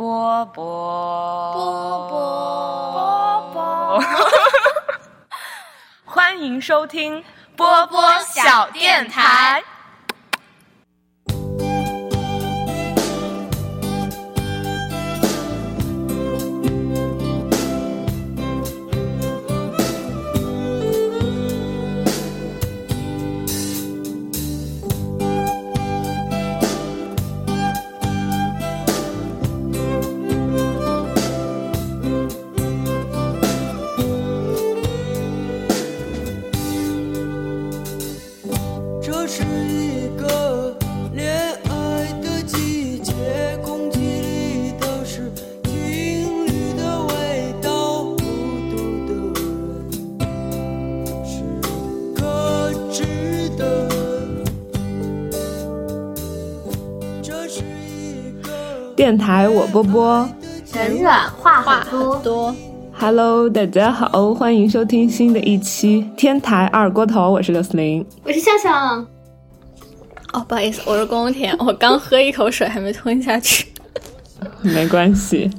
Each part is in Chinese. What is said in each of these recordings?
波波波波波波，欢迎收听波波小电台。电台我波波人软话话多很，多。，Hello，大家好，欢迎收听新的一期天台二锅头，我是刘思玲。我是笑笑。哦，不好意思，我是宫田，我刚喝一口水还没吞下去。没关系，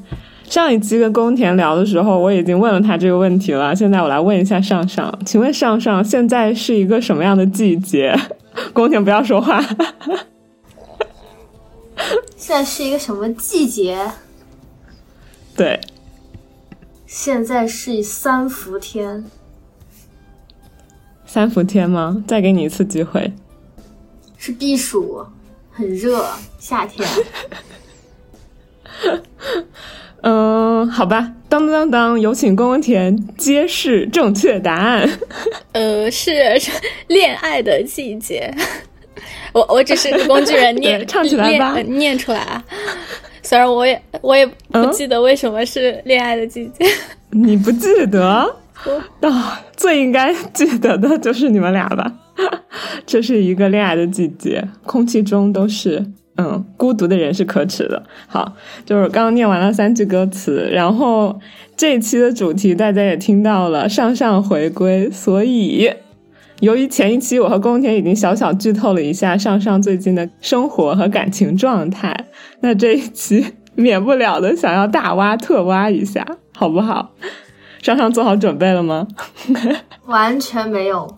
上一期跟宫田聊的时候，我已经问了他这个问题了。现在我来问一下上上，请问上上现在是一个什么样的季节？宫田不要说话。现在是一个什么季节？对，现在是三伏天，三伏天吗？再给你一次机会。是避暑，很热，夏天。嗯，好吧，当当当当，有请宫田揭示正确答案。呃，是是恋爱的季节。我我只是个工具人，念唱起来吧念出来啊。虽然我也我也不嗯记得为什么是恋爱的季节。你不记得？我啊、最应该记得的就是你们俩吧。这是一个恋爱的季节，空气中都是嗯，孤独的人是可耻的。好，就是刚刚念完了三句歌词，然后这一期的主题大家也听到了，上上回归，所以。由于前一期我和宫田已经小小剧透了一下上上最近的生活和感情状态，那这一期免不了的想要大挖特挖一下，好不好？上上做好准备了吗？完全没有。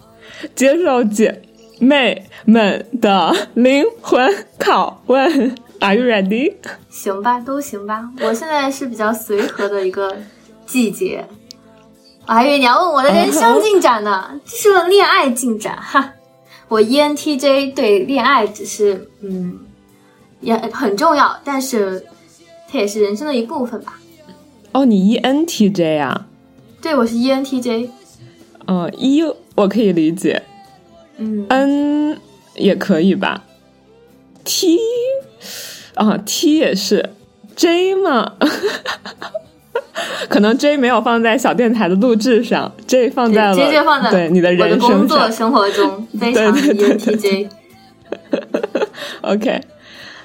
接受姐妹们的灵魂拷问，Are you ready？行吧，都行吧。我现在是比较随和的一个季节。我还以为你要问我的人生进展呢，这是个恋爱进展哈。我 E ENTJ 对恋爱只是嗯也很重要，但是它也是人生的一部分吧。哦，你 ENTJ 啊？对，我是 E ENTJ。嗯，E 我可以理解嗯，，N 也可以吧？T 啊，T 也是，J 嘛，可能 J 没有放在小电台的录制上，J 放在了放在对你的人工作生活中 非常 ENTJ。OK，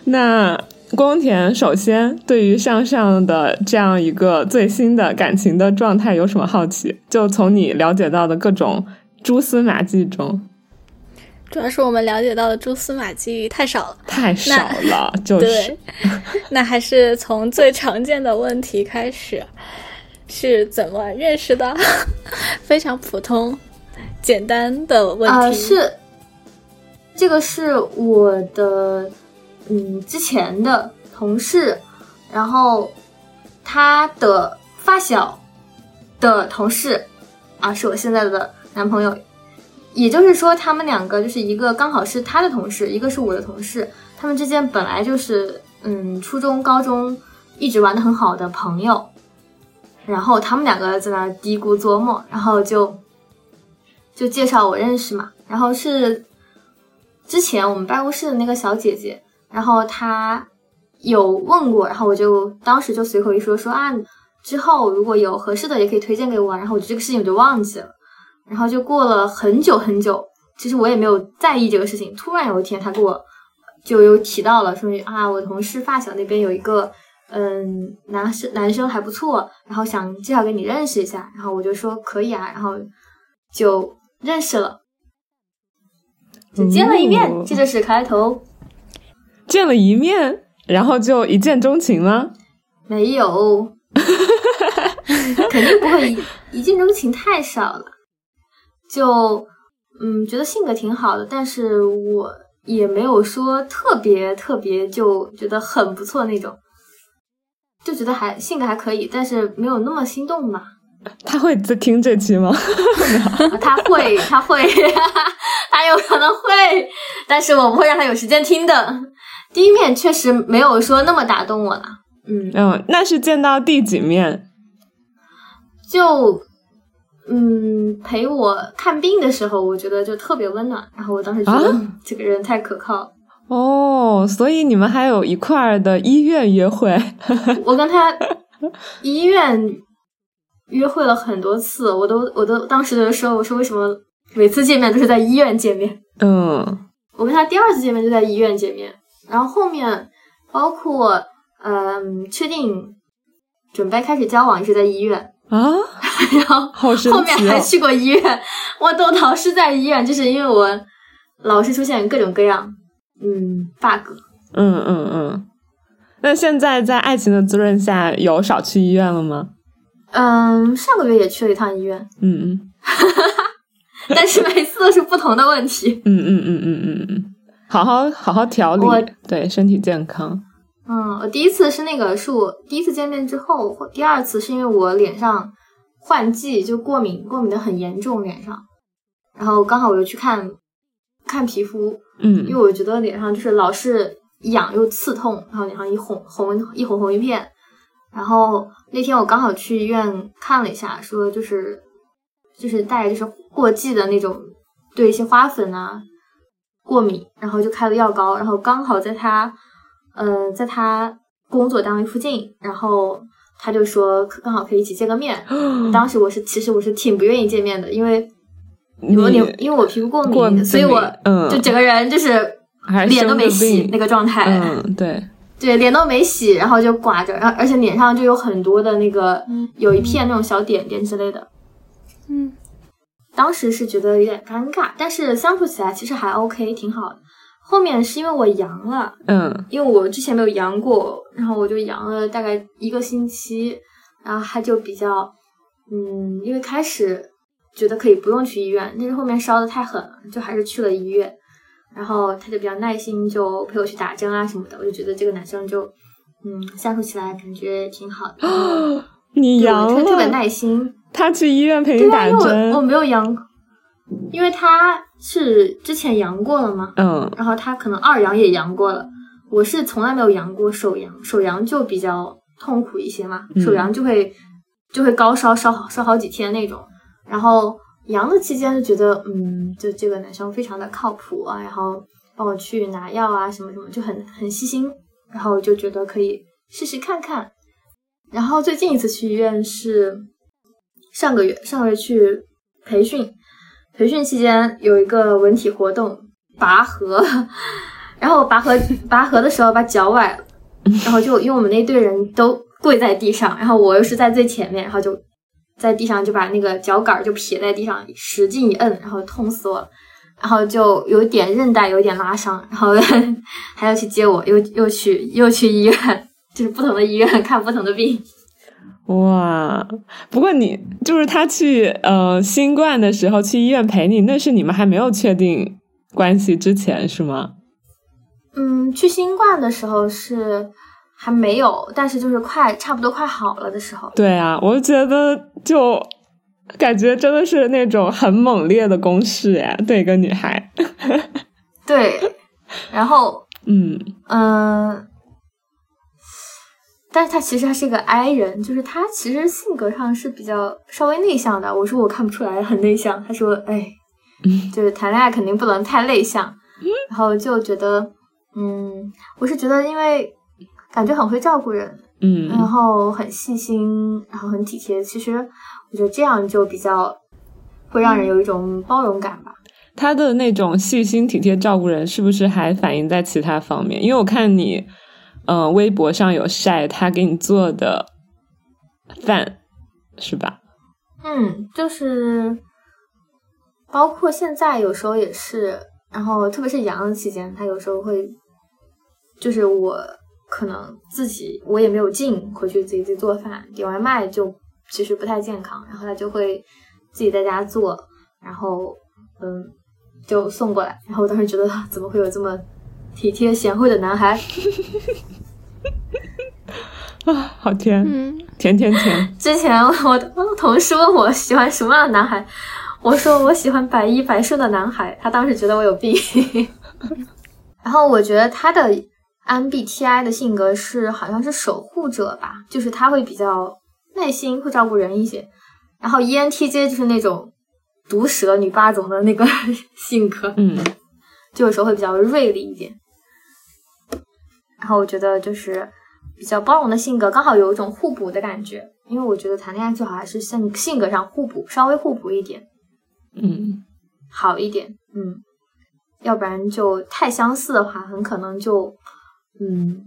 那宫田首先对于向上的这样一个最新的感情的状态有什么好奇？就从你了解到的各种蛛丝马迹中，主要是我们了解到的蛛丝马迹太少了。太少了，就是，那还是从最常见的问题开始，是怎么认识的？非常普通、简单的问题。啊、是这个是我的嗯之前的同事，然后他的发小的同事啊，是我现在的男朋友。也就是说，他们两个就是一个刚好是他的同事，一个是我的同事，他们之间本来就是嗯初中、高中一直玩的很好的朋友，然后他们两个在那嘀咕琢磨，然后就就介绍我认识嘛，然后是之前我们办公室的那个小姐姐，然后她有问过，然后我就当时就随口一说说啊，之后如果有合适的也可以推荐给我，然后我就这个事情我就忘记了，然后就过了很久很久，其实我也没有在意这个事情，突然有一天他给我就又提到了说啊，我同事发小那边有一个。嗯，男生男生还不错，然后想介绍给你认识一下，然后我就说可以啊，然后就认识了，就见了一面，哦这就是开头。见了一面，然后就一见钟情吗？没有，肯定不会一一见钟情太少了。就嗯，觉得性格挺好的，但是我也没有说特别特别就觉得很不错那种，就觉得还性格还可以，但是没有那么心动嘛。他会在听这期吗？啊 他会，他会，他有可能会，但是我不会让他有时间听的。第一面确实没有说那么打动我了，嗯，嗯，那是见到第几面？就嗯陪我看病的时候，我觉得就特别温暖，然后我当时觉得、这个人太可靠。哦，所以你们还有一块儿的医院约会？我跟他医院约会了很多次，我都我都当时的时候，我说为什么每次见面都是在医院见面？嗯我跟他第二次见面就在医院见面，然后后面包括嗯确定准备开始交往也是在医院，啊，然后后面！还去过医院，我都老是在医院，就是因为我老是出现各种各样嗯 bug。嗯嗯嗯。那现在在爱情的滋润下，有少去医院了吗？嗯，上个月也去了一趟医院，嗯嗯 但是每次都是不同的问题。嗯嗯嗯嗯嗯嗯，好好好好调理，对身体健康。嗯，我第一次是那个是我第一次见面之后，或第二次是因为我脸上换季就过敏，过敏的很严重脸上，然后刚好我又去看看皮肤，嗯因为嗯我觉得脸上就是老是痒又刺痛，然后脸上一红红一红红一片。然后那天我刚好去医院看了一下，说就是就是大概就是过季的那种对一些花粉啊过敏，然后就开了药膏，然后刚好在他呃在他工作单位附近，然后他就说可刚好可以一起见个面。当时我是其实我是挺不愿意见面的，因为有你点因为我皮肤过敏，过敏所以我嗯就整个人就是脸都没洗那个状态，嗯，对，对，脸都没洗，然后就刮着，然后而且脸上就有很多的那个，有一片那种小点点之类的。嗯，当时是觉得有点尴尬，但是相处起来其实还 OK，挺好的。后面是因为我阳了，嗯因为我之前没有阳过，然后我就阳了大概一个星期，然后他就比较，嗯，因为开始觉得可以不用去医院，但是后面烧的太狠了，就还是去了医院。然后他就比较耐心，就陪我去打针啊什么的，我就觉得这个男生就，嗯，相处起来感觉挺好的，对你阳了特别，耐心。他去医院陪你对啊，打因为我针我，没有阳，因为他是之前阳过了吗，嗯。然后他可能二阳也阳过了，我是从来没有阳过手阳，手阳就比较痛苦一些嘛，嗯。手阳就会就会高烧烧好烧好几天那种，然后阳的期间就觉得嗯，就这个男生非常的靠谱啊，然后帮我去拿药啊什么什么，就很很细心，然后就觉得可以试试看看，然后最近一次去医院是上个月，上个月去培训，培训期间有一个文体活动拔河，然后拔河 拔河的时候把脚崴了，然后就因为我们那队人都跪在地上，然后我又是在最前面，然后就在地上就把那个脚杆就撇在地上，使劲一摁，然后痛死我了。然后就有点韧带有点拉伤，然后 还要去接我，又又去又去医院，就是不同的医院看不同的病。哇！不过你就是他去呃新冠的时候去医院陪你，那是你们还没有确定关系之前是吗？嗯，去新冠的时候是还没有，但是就是快差不多快好了的时候。对啊，我就觉得就感觉真的是那种很猛烈的攻势呀，对一个女孩。对，然后嗯嗯，但是他其实他是一个 I 人，就是他其实性格上是比较稍微内向的。我说我看不出来很内向，他说哎，就是谈恋爱肯定不能太内向。然后就觉得，嗯，我是觉得因为感觉很会照顾人，嗯然嗯后很细心，然后很体贴。其实我觉得这样就比较会让人有一种包容感吧。他的那种细心体贴照顾人，是不是还反映在其他方面？因为我看你，嗯、微博上有晒他给你做的饭，是吧？嗯，就是包括现在有时候也是，然后特别是阳的期间，他有时候会，就是我可能自己我也没有劲回去自己自己做饭，点外卖就其实不太健康，然后他就会自己在家做，然后嗯就送过来，然后我当时觉得怎么会有这么体贴贤惠的男孩？啊，好甜，嗯，甜甜甜。之前我的同事问我喜欢什么样的男孩，我说我喜欢百依百顺的男孩，他当时觉得我有病。然后我觉得他的 MBTI 的性格是好像是守护者吧，就是他会比较耐心，会照顾人一些。然后 ENTJ 就是那种毒舌女霸总的那个性格，嗯，就有时候会比较锐利一点。然后我觉得就是比较包容的性格，刚好有一种互补的感觉。因为我觉得谈恋爱最好还是性性格上互补，稍微互补一点嗯，好一点，嗯，要不然就太相似的话，很可能就嗯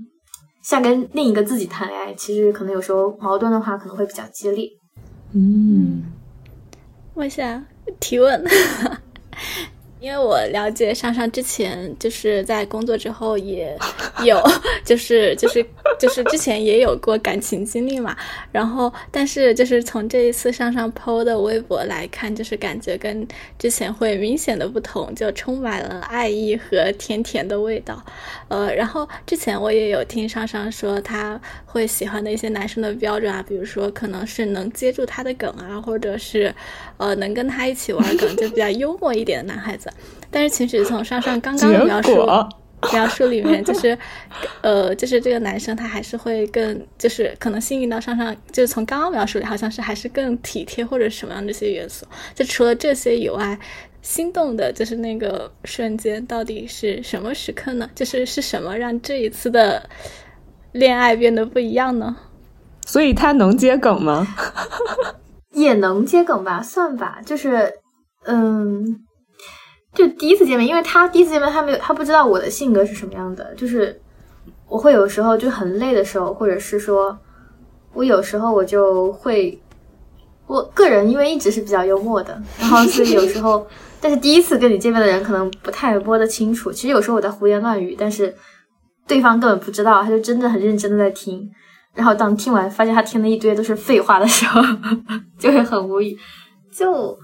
像跟另一个自己谈恋爱，其实可能有时候矛盾的话可能会比较激烈。嗯，问一下提问，因为我了解上上之前就是在工作之后也有，就是就是就是之前也有过感情经历嘛，然后但是就是从这一次上上 PO 的微博来看，就是感觉跟之前会明显的不同，就充满了爱意和甜甜的味道。呃，然后之前我也有听上上说他会喜欢的一些男生的标准啊，比如说可能是能接住他的梗啊，或者是呃能跟他一起玩梗，就比较幽默一点的男孩子。但是其实从上上刚刚的描述描述里面，就是呃，就是这个男生他还是会更就是可能幸运到上上，就是从刚刚描述里好像是还是更体贴或者什么样的一些元素。就除了这些以外。心动的就是那个瞬间，到底是什么时刻呢？就是是什么让这一次的恋爱变得不一样呢？所以他能接梗吗？也能接梗吧，算吧，就是，嗯，就第一次见面，因为他第一次见面，他没有，他不知道我的性格是什么样的，就是我会有时候就很累的时候，或者是说，我有时候我就会，我个人因为一直是比较幽默的，然后所以有时候，但是第一次跟你见面的人可能不太摸得清楚，其实有时候我在胡言乱语，但是对方根本不知道，他就真的很认真的在听。然后当听完发现他听的一堆都是废话的时候，就会很无语。就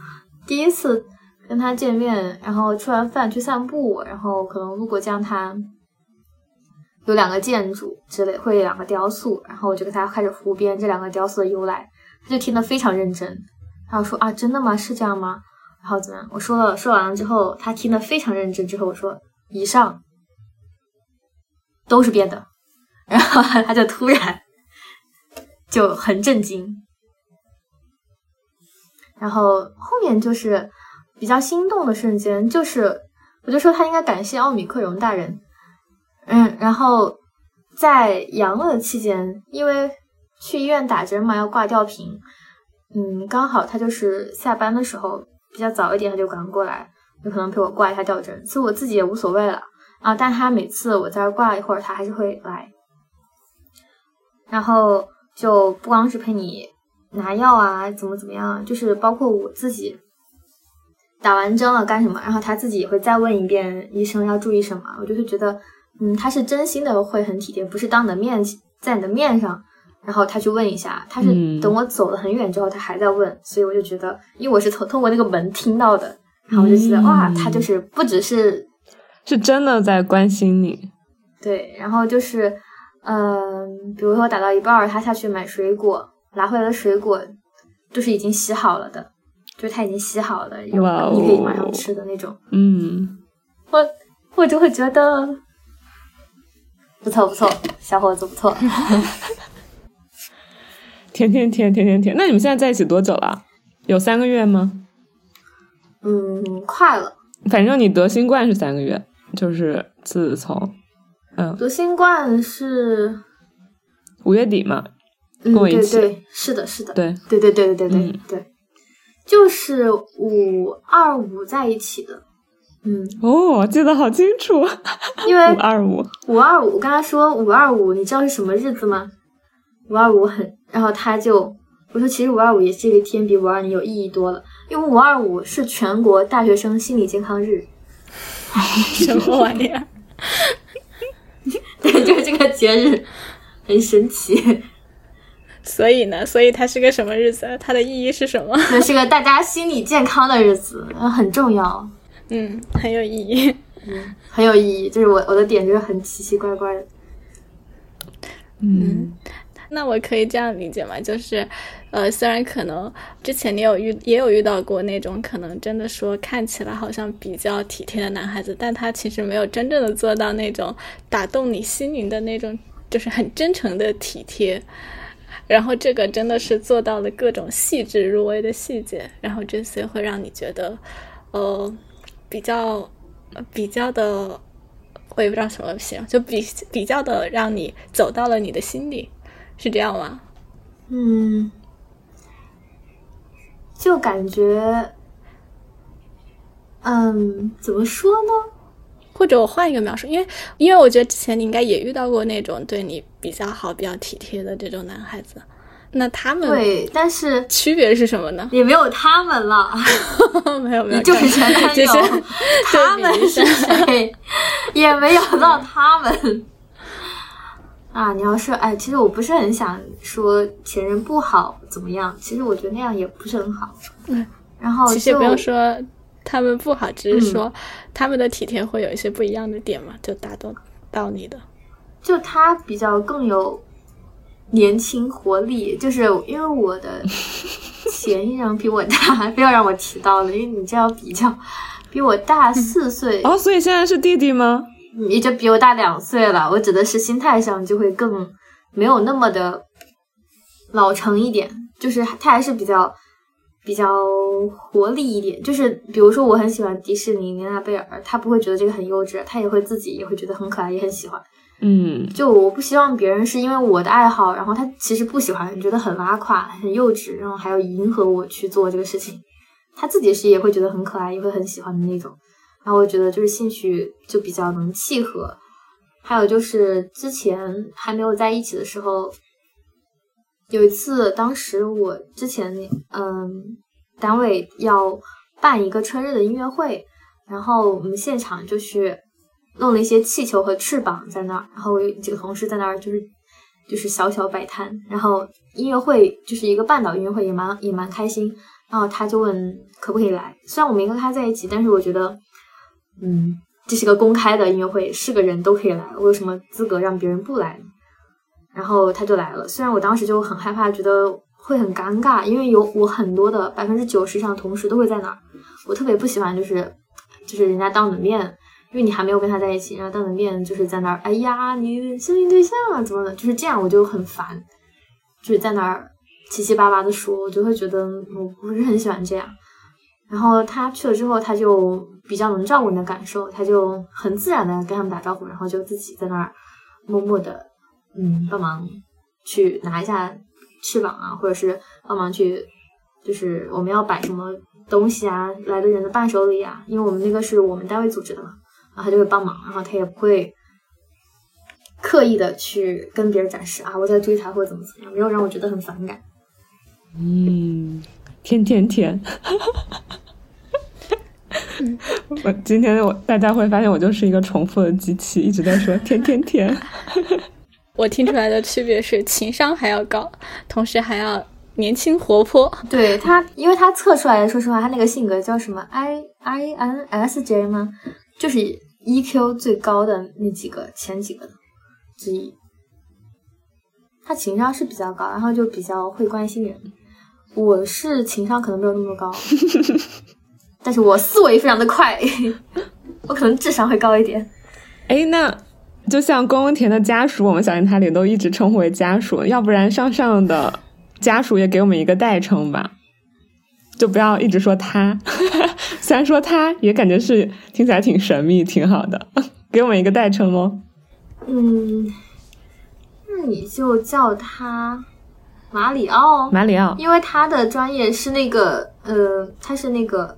第一次跟他见面，然后吃完饭去散步，然后可能路过江滩，有两个建筑之类，会有两个雕塑，然后我就跟他开始胡编这两个雕塑的由来，他就听得非常认真，然后说啊，真的吗？是这样吗？然后怎么样？我说了，说完了之后，他听得非常认真，之后我说以上都是编的，然后他就突然。就很震惊，然后后面就是比较心动的瞬间，就是我就说他应该感谢奥米克戎大人，嗯，然后在阳了期间，因为去医院打针嘛，要挂吊瓶，嗯，刚好他就是下班的时候比较早一点，他就赶过来，有可能陪我挂一下吊针，其实我自己也无所谓了啊，但他每次我在这挂一会儿，他还是会来，然后。就不光是陪你拿药啊，怎么怎么样，就是包括我自己打完针了干什么，然后他自己也会再问一遍医生要注意什么。我就是觉得，嗯，他是真心的，会很体贴，不是当你的面在你的面上，然后他去问一下，他是等我走了很远之后，他还在问，所以我就觉得，因为我是从通过那个门听到的，然后我就觉得、嗯。哇，他就是不只是是真的在关心你。对，然后就是，嗯、比如说打到一半儿，他下去买水果，拿回来的水果就是已经洗好了的，就是他已经洗好了，有你可以马上吃的那种，嗯，我我就会觉得不错不错，小伙子不错。甜甜甜甜甜甜。那你们现在在一起多久了？有三个月吗？嗯，快了，反正你得新冠是三个月，就是自从嗯得新冠是，五月底嘛。嗯，跟我一起对对，是的，是的，对，对对对对对对、嗯对，就是五二五在一起的，嗯，哦，记得好清楚，因为 五二五。五二五，我跟他说五二五，你知道是什么日子吗？五二五很，然后他就我说其实五二五也是一个天，比五二零有意义多了，因为五二五是全国大学生心理健康日。什么玩意儿？对，就是这个节日很神奇，所以呢，所以它是个什么日子？它的意义是什么？这是个大家心理健康的日子，很重要，嗯，很有意义。很有意义。就是我我的点就是很奇奇怪怪的。嗯，那我可以这样理解吗？就是，呃，虽然可能之前你有遇也有遇到过那种可能真的说看起来好像比较体贴的男孩子，但他其实没有真正的做到那种打动你心灵的那种，就是很真诚的体贴。然后这个真的是做到了各种细致入微的细节，然后这些会让你觉得，呃，比较呃比较的，我也不知道什么形容，就比比较的让你走到了你的心里，是这样吗？嗯，就感觉，嗯，怎么说呢？或者我换一个描述，因为因为我觉得之前你应该也遇到过那种对你比较好、比较体贴的这种男孩子，那他们对，但是区别是什么呢？也没有他们了，没 有没有，就是前男友就是，他们是谁？也没有到他们。啊，你要是哎，其实我不是很想说前任不好怎么样，其实我觉得那样也不是很好。嗯，然后其实不用说他们不好，只是嗯说他们的体贴会有一些不一样的点嘛，就打动到你的。就他比较更有年轻活力，就是因为我的前一任比我大，不要让我提到了，因为你这样比较，比我大四岁，哦，所以现在是弟弟吗？也就比我大两岁了。我指的是心态上就会更没有那么的老成一点，就是他还是比较比较活力一点。就是比如说，我很喜欢迪士尼、妮娜贝尔，他不会觉得这个很幼稚，他也会自己也会觉得很可爱，也很喜欢。嗯就我不希望别人是因为我的爱好，然后他其实不喜欢，觉得很拉胯、很幼稚，然后还要迎合我去做这个事情。他自己是也会觉得很可爱，也会很喜欢的那种。然后我觉得就是兴趣就比较能契合。还有就是之前还没有在一起的时候，有一次，当时我之前嗯单位要办一个春日的音乐会，然后我们现场就是弄了一些气球和翅膀在那儿，然后有几个同事在那儿就是就是小小摆摊，然后音乐会就是一个半岛音乐会，也蛮也蛮开心。然后他就问可不可以来，虽然我没跟他在一起，但是我觉得，嗯，这是个公开的音乐会，是个人都可以来，我有什么资格让别人不来？然后他就来了，虽然我当时就很害怕，觉得会很尴尬，因为有我很多的百分之九十以上同事都会在那儿，我特别不喜欢就是就是人家当着面，因为你还没有跟他在一起，然后当着面就是在那儿，哎呀，你相亲对象啊怎么的，就是这样我就很烦，就是在那儿七七八八的说，我就会觉得我不是很喜欢这样。然后他去了之后，他就比较能照顾你的感受，他就很自然的跟他们打招呼，然后就自己在那儿默默的，嗯，帮忙去拿一下翅膀啊，或者是帮忙去，就是我们要摆什么东西啊，来的人的伴手礼啊，因为我们那个是我们单位组织的嘛，然后他就会帮忙，然后他也不会刻意的去跟别人展示啊，我在追他或者怎么怎么样，没有让我觉得很反感。嗯，甜甜甜。我今天我大家会发现我就是一个重复的机器，一直在说甜甜甜。我听出来的区别是情商还要高，同时还要年轻活泼。对他，因为他测出来的，说实话，他那个性格叫什么 I I N S J 吗？就是 EQ 最高的那几个前几个之一。他情商是比较高，然后就比较会关心人。我是情商可能没有那么高，但是我思维非常的快，我可能智商会高一点。哎，那就像宫宫田的家属，我们小电台里都一直称呼为家属，要不然上上的家属也给我们一个代称吧，就不要一直说他。虽然说他也感觉是听起来挺神秘，挺好的，给我们一个代称哦。嗯，那你就叫他马里奥。马里奥因为他的专业是那个，呃，他是那个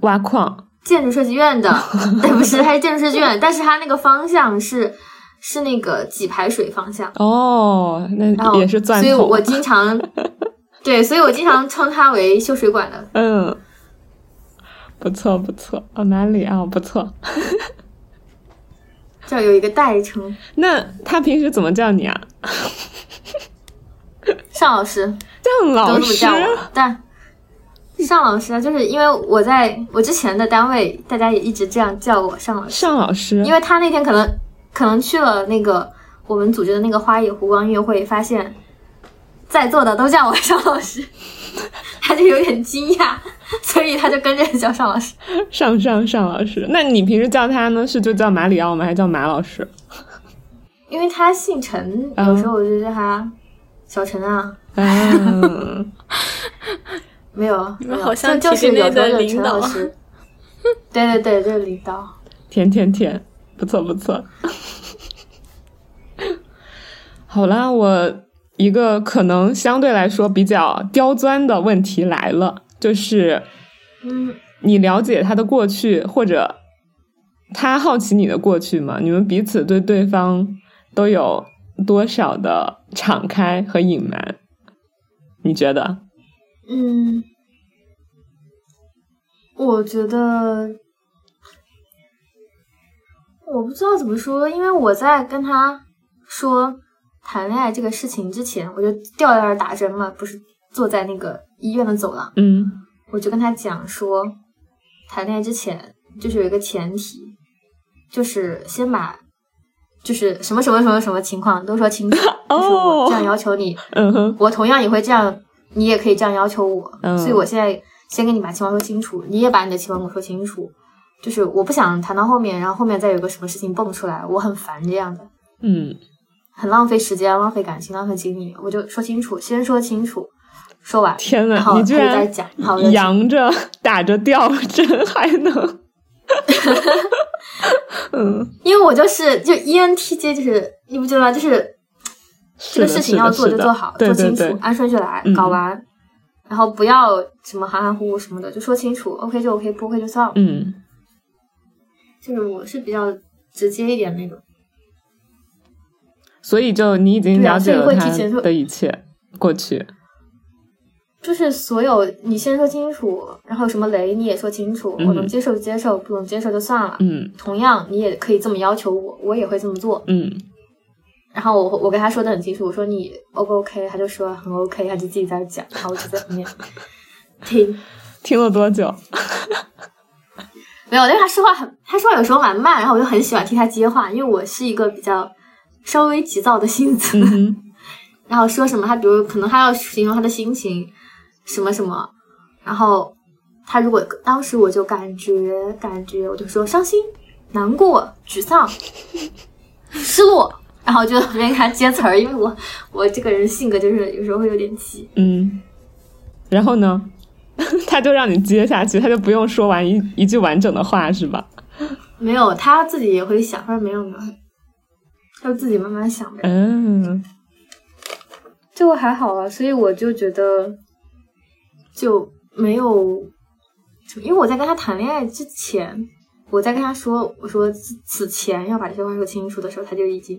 挖矿，建筑设计院的，对，不是，他是建筑设计院，但是他那个方向是是那个给排水方向，哦，那也是钻头。所以我经常，对，所以我经常称他为修水管的。嗯，不错不错，哦，哪里啊不错。叫有一个代称，那他平时怎么叫你啊？尚老师都 叫老师这么叫我，但尚老师啊，就是因为我在我之前的单位，大家也一直这样叫我尚老师，尚老师，因为他那天可能可能去了那个我们组织的那个花野湖光音乐会，发现在座的都叫我尚老师，他就有点惊讶，所以他就跟着叫尚老师。尚尚尚老师。那你平时叫他呢？是就叫马里奥吗？还是叫马老师？因为他姓陈，嗯有时候我就叫他小陈啊，啊，没有，没有你们好像就就是体制内的有时候就领导陈老师。对对对，就是领导。甜甜甜，不错不错。好啦，我一个可能相对来说比较刁钻的问题来了，就是嗯，你了解他的过去，或者他好奇你的过去吗？你们彼此对对方都有多少的敞开和隐瞒？你觉得？嗯，我觉得我不知道怎么说，因为我在跟他说谈恋爱这个事情之前，我就吊在那儿打针嘛，不是坐在那个医院的走廊，嗯。我就跟他讲说，谈恋爱之前就是有一个前提，就是先把就是什么什么什么什么情况都说清楚，就是我这样要求你，嗯哼我同样也会这样，你也可以这样要求我，嗯。所以我现在先跟你把情况说清楚，你也把你的情况跟我说清楚。就是我不想谈到后面，然后后面再有个什么事情蹦出来，我很烦这样的，嗯很浪费时间、浪费感情、浪费精力。我就说清楚，先说清楚，说完，天呐然后你再讲，好，扬着打着吊针 还能，嗯，因为我就是就 E ENTJ，就是你不觉得吗？就是这个事情要做就做好，对对做清楚对，，按顺序来，嗯搞完，然后不要什么含含糊糊什么的，就说清楚，OK 就 OK，不 OK 就算了。嗯就是我是比较直接一点那种。所以就你已经了解了他的一切过去，就是所有你先说清楚，然后有什么雷你也说清楚，嗯我能接受就接受，不能接受就算了。嗯同样，你也可以这么要求我，我也会这么做。嗯然后我我跟他说的很清楚，我说你 O 不 OK，他就说很 OK，他就自己在那讲，然后我就在后面 听。听了多久？没有，因为他说话很，他说话有时候蛮慢，然后我就很喜欢听他接话，因为我是一个比较稍微急躁的性子。嗯 然后说什么，他比如可能他要形容他的心情，什么什么，然后他如果当时我就感觉感觉，我就说伤心、难过、沮丧、失落，然后就在旁边给他接词儿，因为我我这个人性格就是有时候会有点急，嗯，然后呢？他就让你接下去，他就不用说完一一句完整的话，是吧？没有他自己也会想，他说没有没有，他就自己慢慢想呗。嗯这个还好啊，所以我就觉得就没有，就因为我在跟他谈恋爱之前，我在跟他说我说此此前要把这些话说清楚的时候，他就已经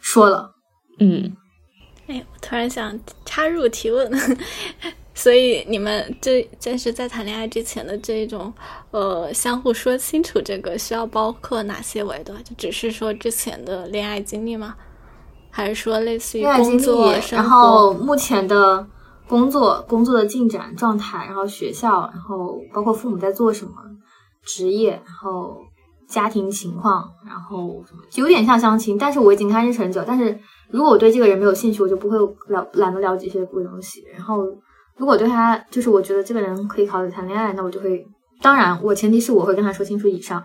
说了。嗯哎，我突然想插入提问，所以你们这这是在谈恋爱之前的这种呃相互说清楚，这个需要包括哪些维度？就只是说之前的恋爱经历吗？还是说类似于恋爱经工作、历，生然后？目前的工作、工作的进展状态，然后学校，然后包括父母在做什么，职业，然后家庭情况，然后，就有点像相亲。但是我已经跟他认识很久，但是如果我对这个人没有兴趣，我就不会了懒得了解这些鬼东西。然后如果对他就是我觉得这个人可以考虑谈恋爱，那我就会，当然我前提是我会跟他说清楚以上。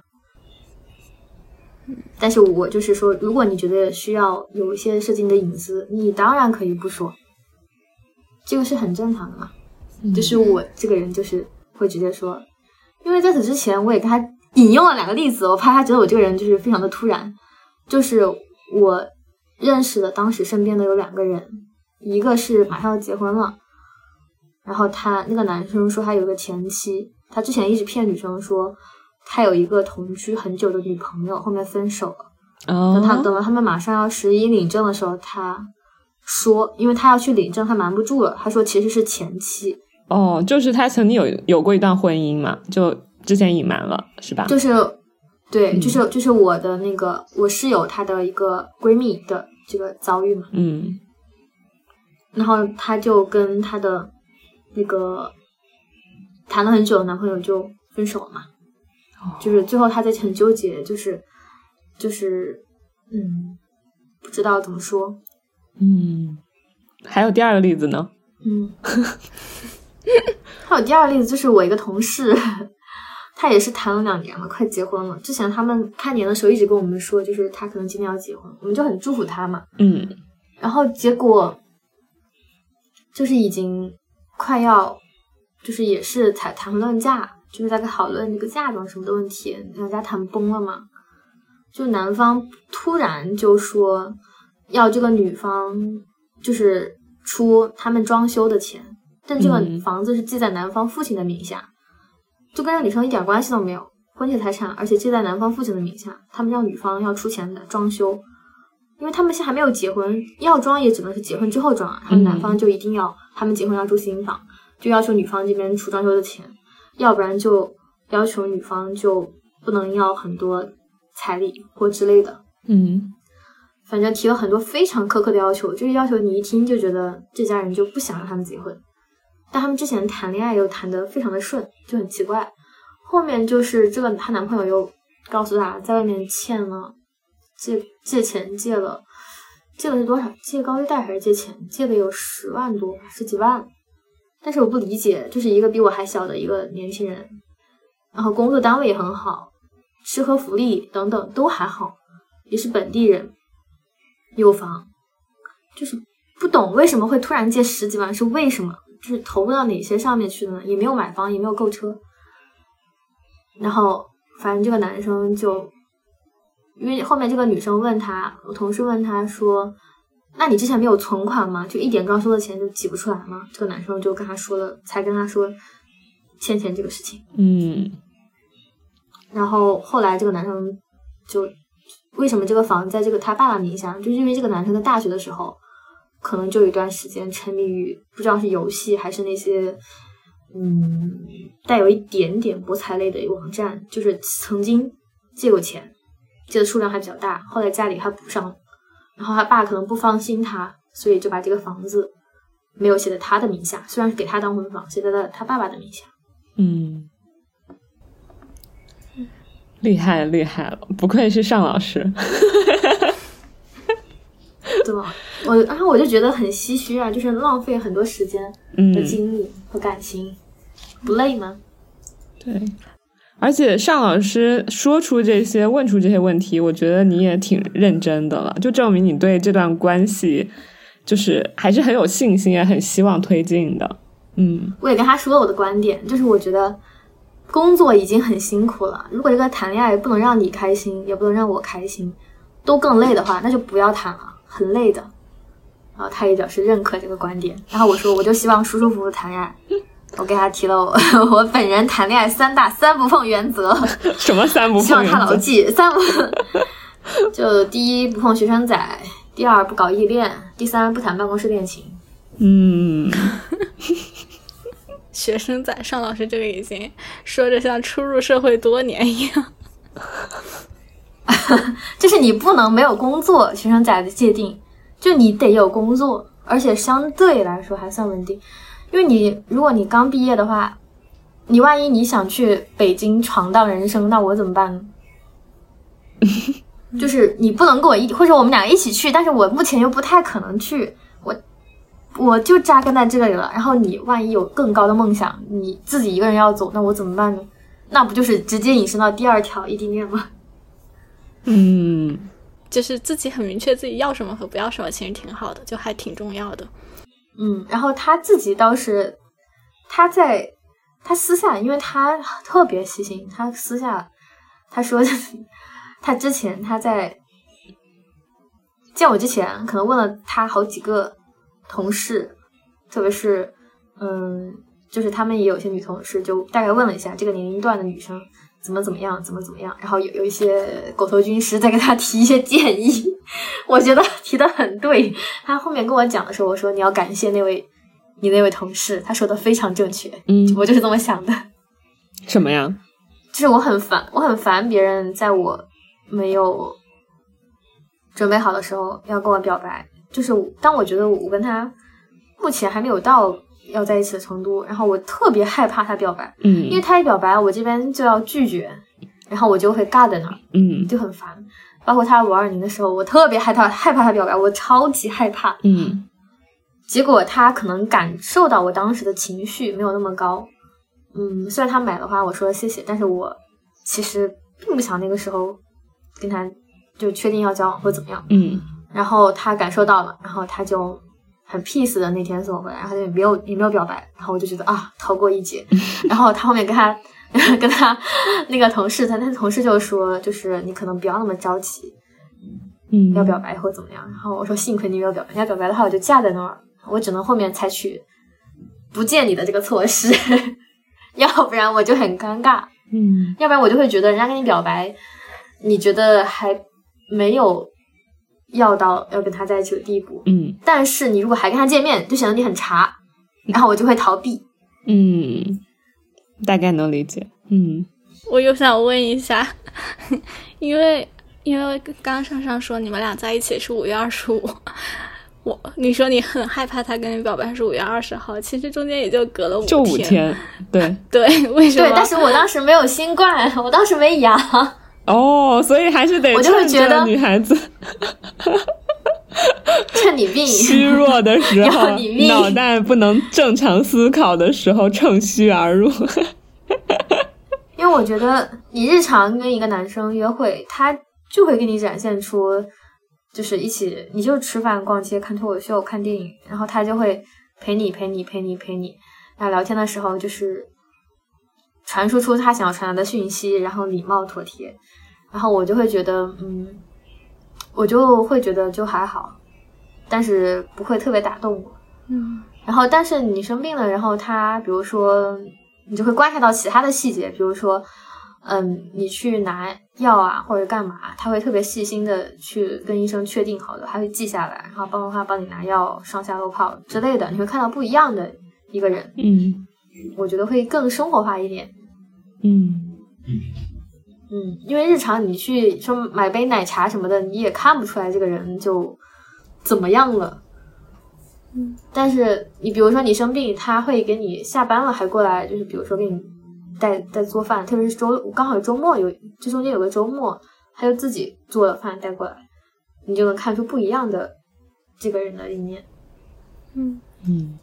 但是我就是说，如果你觉得需要有一些涉及你的隐私，你当然可以不说，这个是很正常的嘛。就是我这个人就是会直接说，因为在此之前我也跟他引用了两个例子，我怕他觉得我这个人就是非常的突然。就是我认识的当时身边的有两个人，一个是马上要结婚了，然后他那个男生说他有个前妻，他之前一直骗女生说他有一个同居很久的女朋友，后面分手了。哦等他等到他们马上要十一领证的时候，他说，因为他要去领证，他瞒不住了，他说其实是前妻，哦，就是他曾经有有过一段婚姻嘛，就之前隐瞒了，是吧？就是对，嗯就是就是我的那个我室友她的一个闺蜜的这个遭遇嘛。嗯然后他就跟他的那个谈了很久的男朋友就分手了嘛。就是最后她在很纠结，就是就是嗯，不知道怎么说。嗯，还有第二个例子呢？嗯，还有第二个例子，就是我一个同事，他也是谈了两年了，快结婚了。之前他们开年的时候一直跟我们说，就是他可能今年要结婚，我们就很祝福他嘛。嗯然后结果就是已经快要，就是也是才谈论嫁，就是在讨论这个嫁妆什么的问题，两家谈崩了嘛。就男方突然就说要这个女方就是出他们装修的钱，但这个嗯房子是记在男方父亲的名下，就跟这个女生一点关系都没有，婚前财产，而且记在男方父亲的名下，他们让女方要出钱来装修，因为他们现在还没有结婚，要装也只能是结婚之后装啊，然后男方就一定要他们结婚要住新房，就要求女方这边出装修的钱，要不然就要求女方就不能要很多彩礼或之类的，嗯。反正提了很多非常苛刻的要求，就是要求你一听就觉得这家人就不想让他们结婚，但他们之前谈恋爱又谈得非常的顺，就很奇怪。后面就是这个她男朋友又告诉她，在外面欠了借借钱借了，借的是多少？借高利贷还是借钱？借的有十万多，十几万。但是我不理解，就是一个比我还小的一个年轻人，然后工作单位也很好，吃喝福利等等都还好，也是本地人，有房，就是不懂为什么会突然借十几万，是为什么？就是投入到哪些上面去的呢？也没有买房，也没有购车。然后反正这个男生就，因为后面这个女生问他，我同事问他说：“那你之前没有存款吗？就一点装修的钱就挤不出来吗？”这个男生就跟他说了，才跟他说欠钱这个事情。嗯然后后来这个男生就为什么这个房子在这个他爸爸名下，就是因为这个男生在大学的时候，可能就有一段时间沉迷于不知道是游戏还是那些嗯带有一点点博彩类的网站，就是曾经借过钱，借的数量还比较大，后来家里还补上了，然后他爸可能不放心他，所以就把这个房子没有写在他的名下，虽然是给他当婚房，写在了他爸爸的名下。嗯，厉害厉害了，不愧是尚老师。对吧？我然后我就觉得很唏嘘啊，就是浪费很多时间和嗯，精力和感情，不累吗？对。而且尚老师说出这些、问出这些问题，我觉得你也挺认真的了，就证明你对这段关系就是还是很有信心，也很希望推进的。嗯我也跟他说了我的观点，就是我觉得工作已经很辛苦了，如果这个谈恋爱不能让你开心，也不能让我开心，都更累的话，那就不要谈了，很累的。然后他也表示认可这个观点，然后我说我就希望舒舒服服谈恋爱。我给他提了我 我本人谈恋爱三大三不碰原则，什么三不碰希望他？牢记。三不，就第一不碰学生仔，第二不搞异恋，第三不谈办公室恋情。嗯，学生仔尚老师这个已经说着像初入社会多年一样。就是你不能没有工作，学生仔的界定，就你得有工作，而且相对来说还算稳定。因为你如果你刚毕业的话，你万一你想去北京闯荡人生，那我怎么办呢？就是你不能跟我一，或者我们两个一起去，但是我目前又不太可能去，我我就扎根在这里了。然后你万一有更高的梦想，你自己一个人要走，那我怎么办呢？那不就是直接引申到第二条异地恋吗？嗯，就是自己很明确自己要什么和不要什么，其实挺好的，就还挺重要的。嗯，然后他自己倒是，他在他私下，因为他特别细心，他私下他说，他之前他在见我之前，可能问了他好几个同事，特别是嗯，就是他们也有些女同事，就大概问了一下这个年龄段的女生怎么怎么样，怎么怎么样，然后有有一些狗头军师在给他提一些建议，我觉得提的很对。他后面跟我讲的时候，我说你要感谢那位你那位同事，他说的非常正确，嗯我就是这么想的。什么呀？就是我很烦，我很烦别人在我没有准备好的时候要跟我表白。就是当我觉得我跟他目前还没有到要在一起的程度，然后我特别害怕他表白，嗯因为嗯他一表白，我这边就要拒绝，然后我就会尬在那儿，嗯就很烦。包括他五二零的时候，我特别害怕害怕他表白，我超级害怕。嗯结果他可能感受到我当时的情绪没有那么高，嗯，虽然他买的话我说了谢谢，但是我其实并不想那个时候跟他就确定要交往或怎么样。嗯然后他感受到了，然后他就很 peace 的那天送我回来，然后他就没有也没有表白，然后我就觉得啊逃过一劫。然后他后面跟他 跟他那个同事，他那同事就说，就是你可能不要那么着急，嗯，要表白或怎么样。然后我说幸亏你没有表白，你要表白的话我就架在那儿，我只能后面采取不见你的这个措施，要不然我就很尴尬，嗯要不然我就会觉得人家跟你表白，你觉得还没有要到要跟他在一起的地步，嗯。但是你如果还跟他见面，就显得你很茶，然后我就会逃避。嗯，大概能理解。嗯。我又想问一下，因为因为刚刚上上说你们俩在一起是五月二十五，我你说你很害怕他跟你表白是五月二十号，其实中间也就隔了五就五天，对。对，为什么？对，但是我当时没有新冠，我当时没阳，哦，所以还是得我就会趁着觉得女孩子 趁你病。虚弱的时候要你，命脑袋不能正常思考的时候，趁虚而入。因为我觉得你日常跟一个男生约会，他就会给你展现出，就是一起，你就吃饭、逛街、看脱口秀、看电影，然后他就会陪你、陪你、陪你、陪你。那聊天的时候，就是传输出他想要传达的讯息，然后礼貌妥帖。然后我就会觉得，嗯，我就会觉得就还好，但是不会特别打动我。嗯然后，但是你生病了，然后他，比如说，你就会观察到其他的细节，比如说，嗯，你去拿药啊，或者干嘛，他会特别细心的去跟医生确定好的，还会记下来，然后帮他帮你拿药、上下楼跑之类的，你会看到不一样的一个人，嗯我觉得会更生活化一点。嗯。嗯，因为日常你去说买杯奶茶什么的，你也看不出来这个人就怎么样了。嗯，但是你比如说你生病，他会给你下班了还过来，就是比如说给你带带做饭，特别是周刚好周末有这中间有个周末，他就自己做了饭带过来，你就能看出不一样的这个人的一面。嗯。嗯，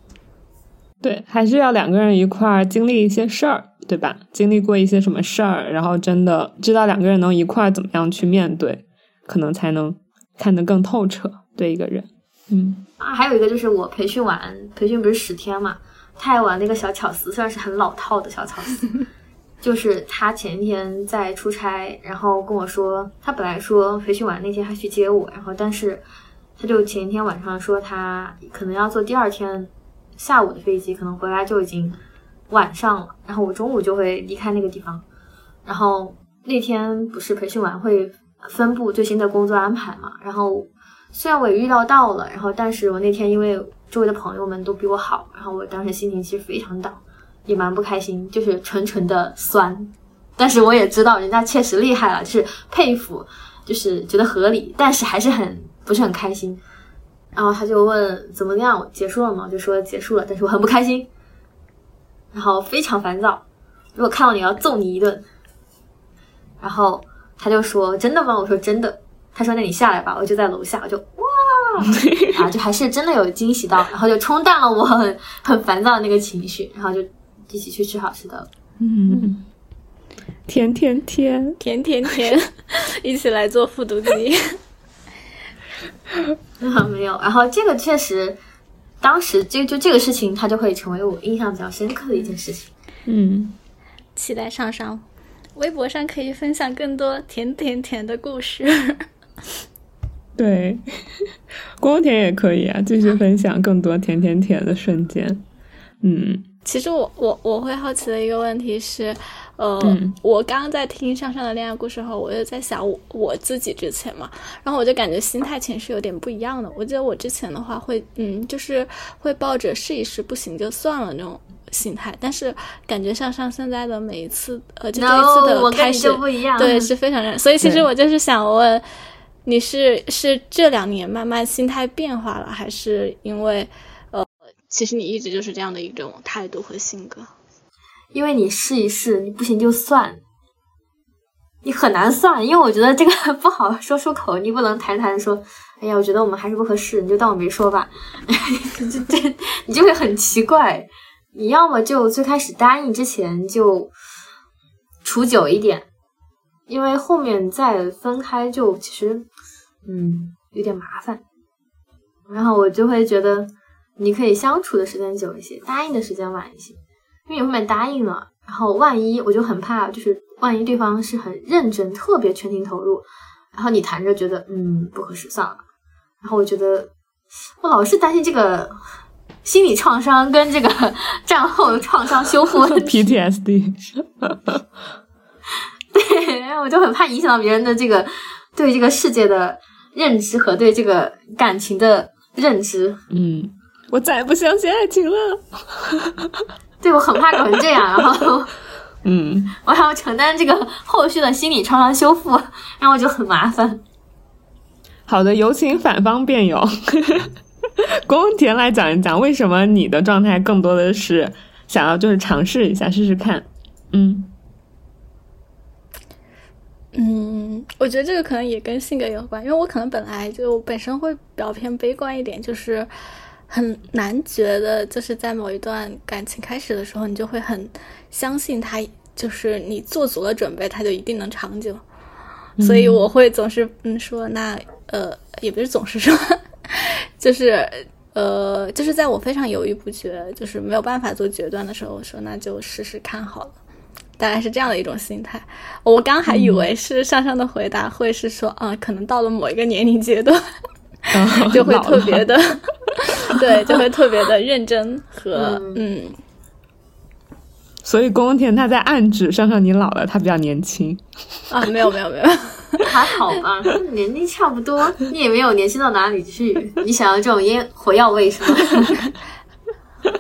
对，还是要两个人一块儿经历一些事儿，对吧？经历过一些什么事儿，然后真的知道两个人能一块儿怎么样去面对，可能才能看得更透彻对一个人。嗯啊，还有一个就是我培训完，培训不是十天嘛，他还玩那个小巧思，虽然是很老套的小巧思，就是他前一天在出差，然后跟我说，他本来说培训完那天他去接我，然后但是他就前一天晚上说他可能要坐第二天下午的飞机，可能回来就已经晚上了，然后我中午就会离开那个地方，然后那天不是培训完会分布最新的工作安排嘛，然后。虽然我也预料到了，然后但是我那天因为周围的朋友们都比我好，然后我当时心情其实非常 down，也蛮不开心，就是纯纯的酸。但是我也知道人家确实厉害了，就是佩服，就是觉得合理，但是还是很不是很开心。然后他就问怎么样，结束了吗？我就说结束了，但是我很不开心，然后非常烦躁。如果看到你要揍你一顿。然后他就说真的吗？我说真的。他说：“那你下来吧。”我就在楼下，我就哇 啊，就还是真的有惊喜到，然后就冲淡了我很很烦躁的那个情绪，然后就一起去吃好吃的了。嗯，甜甜甜，甜甜甜，一起来做复读机。啊，没有。然后这个确实，当时就就这个事情，它就会成为我印象比较深刻的一件事情。嗯，期待上上微博上可以分享更多甜甜甜的故事。对，光甜也可以啊，继续分享更多甜甜甜的瞬间。嗯其实我我我会好奇的一个问题是，呃，嗯我刚刚在听上上的恋爱故事后，我就在想我我自己之前嘛，然后我就感觉心态其实有点不一样的。我记得我之前的话会，嗯，就是会抱着试一试不行就算了那种心态，但是感觉上上现在的每一次，呃，就这一次的我开始，就不一样。对，是非常认。所以其实我就是想问，你是是这两年慢慢心态变化了，还是因为呃，其实你一直就是这样的一种态度和性格？因为你试一试，你不行就算，你很难算，因为我觉得这个不好说出口，你不能谈谈说，哎呀，我觉得我们还是不合适，你就当我没说吧，这这你就会很奇怪。你要么就最开始答应之前就处久一点，因为后面再分开就其实嗯有点麻烦。然后我就会觉得你可以相处的时间久一些，答应的时间晚一些。因为你后面答应了，然后万一我就很怕，就是万一对方是很认真、特别全情投入，然后你谈着觉得嗯不合适，算了。然后我觉得我老是担心这个心理创伤跟这个战后创伤修复问题，PTSD，对，然后我就很怕影响到别人的这个对这个世界的认知和对这个感情的认知。嗯，我再也不相信爱情了。对我很怕搞成这样，然后。嗯，我还要承担这个后续的心理创伤修复，然后我就很麻烦。好的，有请反方辩友，宫田来讲一讲，为什么你的状态更多的是想要就是尝试一下试试看。嗯嗯，我觉得这个可能也跟性格有关，因为我可能本来就本身会比较偏悲观一点，就是很难觉得就是在某一段感情开始的时候，你就会很相信他，就是你做足了准备，他就一定能长久。所以我会总是嗯说，那呃也不是总是说，就是呃就是在我非常犹豫不决，就是没有办法做决断的时候，我说那就试试看好了。大概是这样的一种心态。我刚还以为是上上的回答会是说，啊、可能到了某一个年龄阶段，嗯就会特别的，对，就会特别的认真和嗯所以宫田他在暗指上上你老了，他比较年轻。啊，没有没有没有，还好吧，年龄差不多，你也没有年轻到哪里去。你想要这种烟火药味是吗？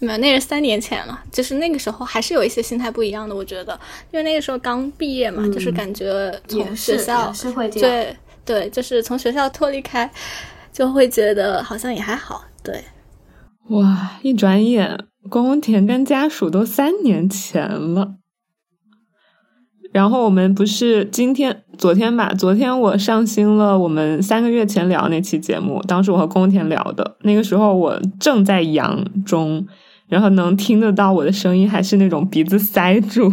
没有，那是三年前了，就是那个时候还是有一些心态不一样的，我觉得，因为那个时候刚毕业嘛，就是感觉从也是学校也是会这样。对对，就是从学校脱离开，就会觉得好像也还好，对。哇，一转眼宫田跟家属都三年前了。然后我们不是今天、昨天吧？昨天我上新了我们三个月前聊那期节目，当时我和宫田聊的，那个时候我正在阳中，然后能听得到我的声音，还是那种鼻子塞住，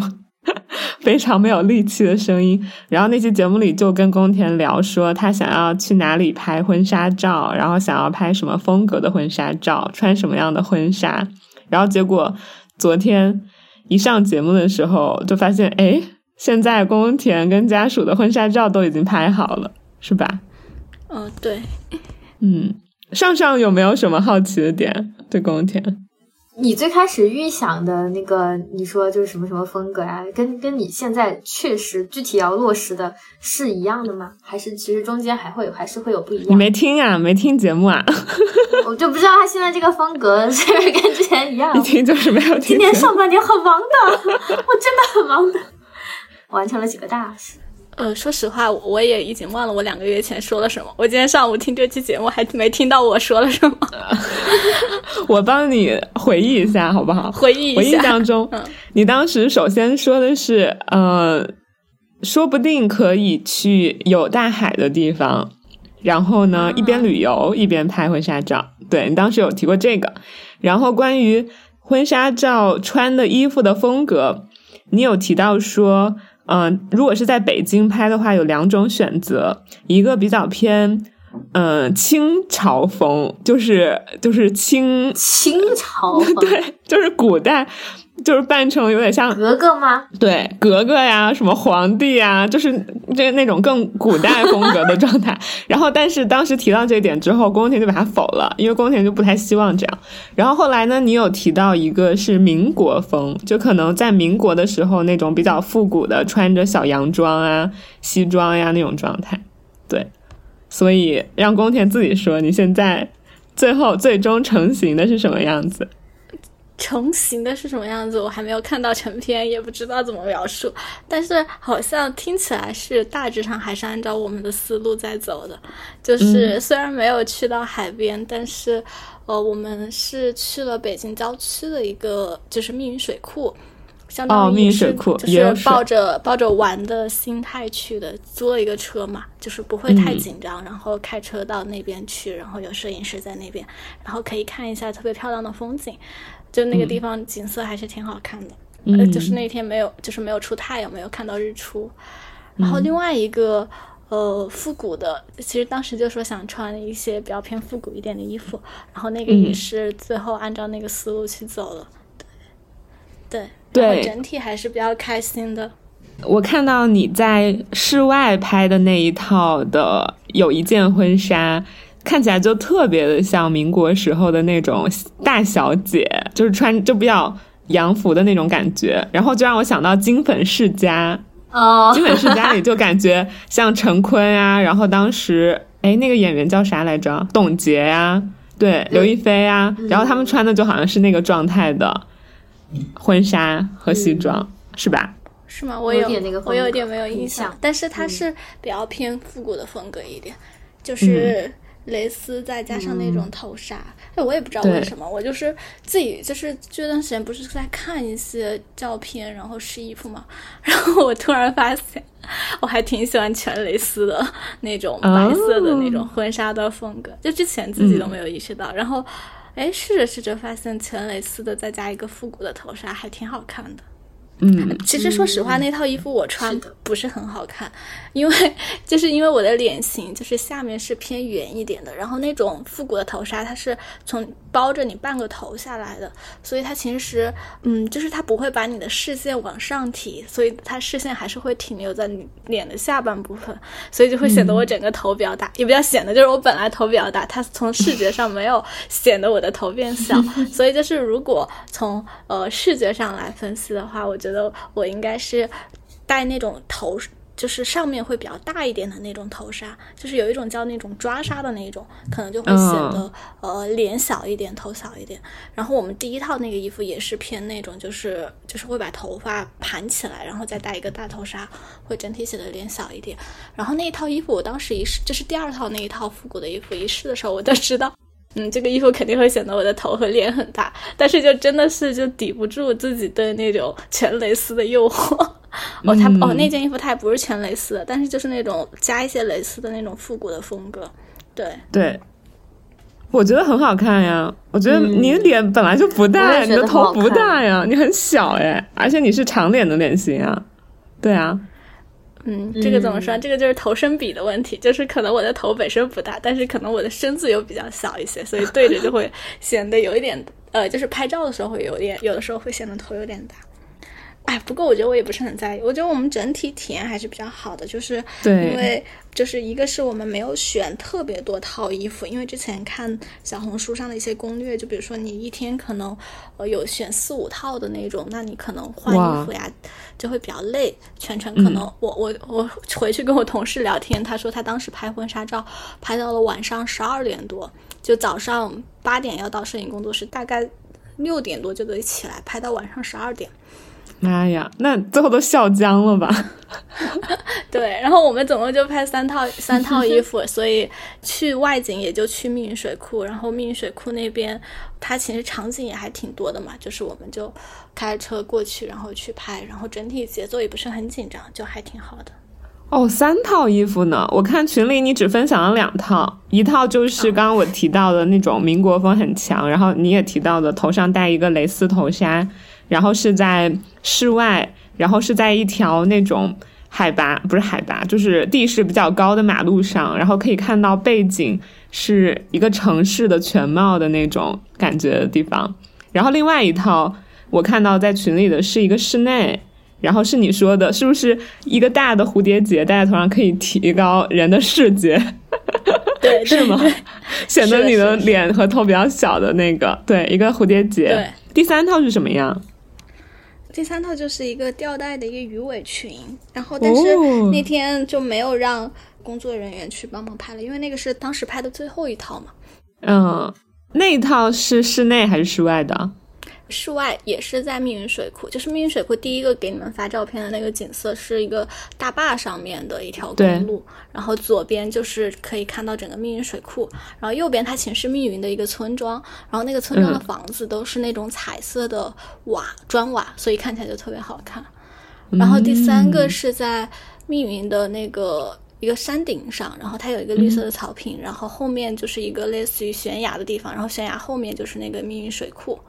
非常没有力气的声音。然后那期节目里就跟宫田聊说，他想要去哪里拍婚纱照，然后想要拍什么风格的婚纱照，穿什么样的婚纱。然后结果昨天一上节目的时候，就发现，哎，现在宫田跟家属的婚纱照都已经拍好了，是吧？嗯，对，嗯，上上有没有什么好奇的点对宫田？你最开始预想的那个，你说就是什么什么风格呀、跟跟你现在确实具体要落实的是一样的吗？还是其实中间还会有，还是会有不一样？你没听啊？没听节目啊？我就不知道他现在这个风格是不是跟之前一样一。听就是没有听今。年上半年很忙的，我真的很忙的，完成了几个大事。呃，说实话，我也已经忘了我两个月前说了什么。我今天上午听这期节目，还没听到我说了什么，我帮你回忆一下，好不好？回忆一下我印。象中，嗯你当时首先说的是，呃，说不定可以去有大海的地方，然后呢，一边旅游一边拍婚纱照。对你当时有提过这个，然后关于婚纱照穿的衣服的风格，你有提到说，嗯、如果是在北京拍的话，有两种选择，一个比较偏。嗯，清朝风就是就是清，清朝 对，就是古代，就是扮成有点像格格吗？对格格呀，什么皇帝呀，就是这那种更古代风格的状态。然后，但是当时提到这一点之后，宫田就把它否了，因为宫田就不太希望这样。然后后来呢，你有提到一个是民国风，就可能在民国的时候那种比较复古的，穿着小洋装啊、西装呀那种状态。对，所以让宫田自己说，你现在最后最终成型的是什么样子？成型的是什么样子，我还没有看到成片，也不知道怎么描述。但是好像听起来是大致上还是按照我们的思路在走的，就是虽然没有去到海边，但是呃，我们是去了北京郊区的一个就是密云水库。相当于密云水库就是抱着抱着玩的心态去的，租了一个车嘛，就是不会太紧张，然后开车到那边去，然后有摄影师在那边，然后可以看一下特别漂亮的风景，就那个地方景色还是挺好看的。呃，就是那天没有，就是没有出太阳，没有看到日出。然后另外一个呃复古的，其实当时就说想穿一些比较偏复古一点的衣服，然后那个也是最后按照那个思路去走了。对。对，整体还是比较开心的。我看到你在室外拍的那一套的有一件婚纱，看起来就特别的像民国时候的那种大小姐，就是穿就比较洋服的那种感觉。然后就让我想到《金粉世家》哦，《金粉世家》里就感觉像陈坤啊，然后当时哎那个演员叫啥来着？董洁呀，对，刘亦菲啊，然后他们穿的就好像是那个状态的。婚纱和西装是吧？是吗？我有点那个我有点没有印象，但是它是比较偏复古的风格一点，就是蕾丝再加上那种头纱。哎，我也不知道为什么，我就是自己就是这段时间不是在看一些照片，然后试衣服嘛，然后我突然发现，我还挺喜欢全蕾丝的那种白色的那种婚纱的风格，就之前自己都没有意识到，然后。哎，试着试着发现全蕾丝的，再加一个复古的头纱，还挺好看的。嗯，其实说实话，那套衣服我穿不是很好看，因为 就是因为我的脸型就是下面是偏圆一点的，然后那种复古的头纱它是从包着你半个头下来的，所以它其实嗯，就是它不会把你的视线往上提，所以它视线还是会停留在你脸的下半部分，所以就会显得我整个头比较大，也比较显得就是我本来头比较大，它从视觉上没有显得我的头变小，所以就是如果从呃视觉上来分析的话，我。觉得我应该是戴那种头，就是上面会比较大一点的那种头纱，就是有一种叫那种抓纱的那种，可能就会显得呃脸小一点，头小一点。然后我们第一套那个衣服也是偏那种，就是就是会把头发盘起来，然后再戴一个大头纱，会整体显得脸小一点。然后那一套衣服我当时一试，就是第二套那一套复古的衣服一试的时候，我就知道。嗯，这个衣服肯定会显得我的头和脸很大，但是就真的是就抵不住自己对那种全蕾丝的诱惑。哦，它哦那件衣服它也不是全蕾丝的，但是就是那种加一些蕾丝的那种复古的风格。对对，我觉得很好看呀。我觉得你脸本来就不大，你的头不大呀，你很小哎，而且你是长脸的脸型啊。对啊。嗯，这个怎么说？这个就是头身比的问题，就是可能我的头本身不大，但是可能我的身子又比较小一些，所以对着就会显得有一点，呃，就是拍照的时候会有点，有的时候会显得头有点大。哎，不过我觉得我也不是很在意。我觉得我们整体体验还是比较好的，就是因为就是一个是我们没有选特别多套衣服，因为之前看小红书上的一些攻略，就比如说你一天可能呃有选四五套的那种，那你可能换衣服呀就会比较累，全程可能我我我回去跟我同事聊天，他说他当时拍婚纱照拍到了晚上十二点多，就早上八点要到摄影工作室，大概六点多就得起来拍到晚上十二点。妈呀，那最后都笑僵了吧？对，然后我们总共就拍三套 三套衣服，所以去外景也就去密云水库，然后密云水库那边它其实场景也还挺多的嘛，就是我们就开车过去，然后去拍，然后整体节奏也不是很紧张，就还挺好的。哦，三套衣服呢？我看群里你只分享了两套，一套就是刚刚我提到的那种民国风很强，然后你也提到的头上戴一个蕾丝头纱。然后是在室外，然后是在一条那种海拔不是海拔，就是地势比较高的马路上，然后可以看到背景是一个城市的全貌的那种感觉的地方。然后另外一套我看到在群里的是一个室内，然后是你说的，是不是一个大的蝴蝶结戴在头上可以提高人的视觉？对，是吗？显得你的脸和头比较小的那个，对，一个蝴蝶结。对，第三套是什么样？第三套就是一个吊带的一个鱼尾裙，然后但是那天就没有让工作人员去帮忙拍了，因为那个是当时拍的最后一套嘛。嗯，那一套是室内还是室外的？室外也是在密云水库，就是密云水库第一个给你们发照片的那个景色是一个大坝上面的一条公路，然后左边就是可以看到整个密云水库，然后右边它其实是密云的一个村庄，然后那个村庄的房子都是那种彩色的瓦砖瓦，所以看起来就特别好看。然后第三个是在密云的那个。一个山顶上，然后它有一个绿色的草坪，然后后面就是一个类似于悬崖的地方，然后悬崖后面就是那个密云水库，